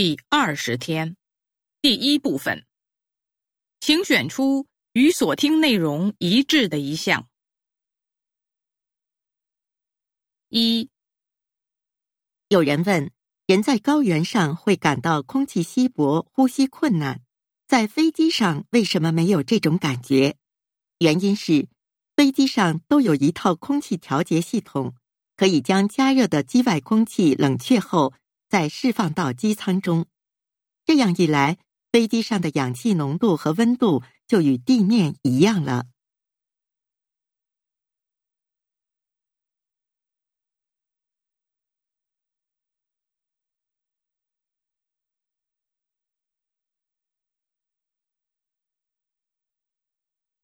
第二十天，第一部分，请选出与所听内容一致的一项。一，有人问：人在高原上会感到空气稀薄、呼吸困难，在飞机上为什么没有这种感觉？原因是，飞机上都有一套空气调节系统，可以将加热的机外空气冷却后再释放到机舱中。这样一来，飞机上的氧气浓度和温度就与地面一样了。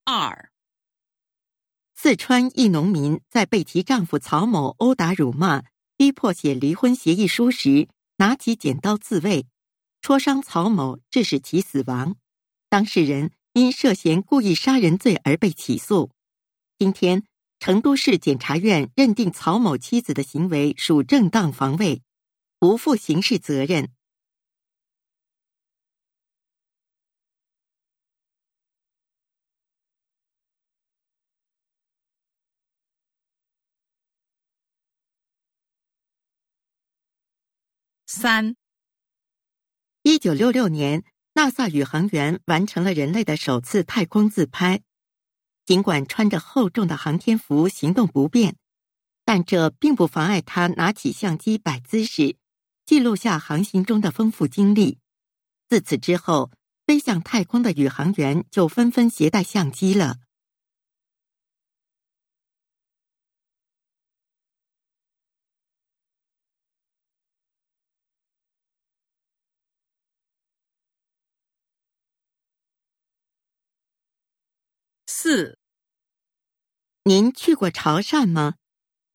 二，四川一农民在被其丈夫曹某殴打、辱骂、逼迫写离婚协议书时，拿起剪刀自卫，戳伤曹某，致使其死亡。当事人因涉嫌故意杀人罪而被起诉。今天，成都市检察院认定曹某妻子的行为属正当防卫，不负刑事责任。三，一九六六年，n a s a 宇航员完成了人类的首次太空自拍。尽管穿着厚重的航天服行动不便，但这并不妨碍他拿起相机摆姿势，记录下航行中的丰富经历。自此之后，飞向太空的宇航员就纷纷携带相机了。四，您去过潮汕吗？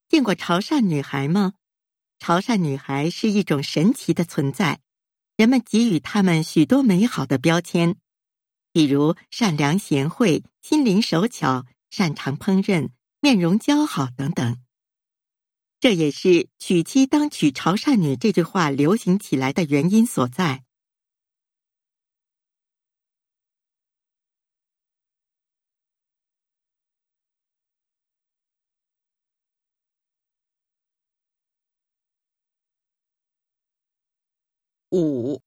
见过潮汕女孩吗？潮汕女孩是一种神奇的存在，人们给予她们许多美好的标签，比如善良贤惠、心灵手巧、擅长烹饪、面容姣好等等。这也是“娶妻当娶潮汕女”这句话流行起来的原因所在。五，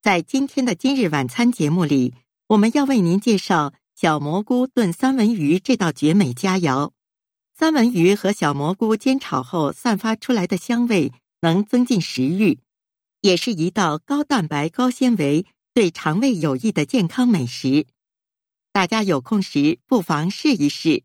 在今天的今日晚餐节目里，我们要为您介绍小蘑菇炖三文鱼这道绝美佳肴。三文鱼和小蘑菇煎炒后散发出来的香味，能增进食欲，也是一道高蛋白、高纤维、对肠胃有益的健康美食。大家有空时不妨试一试。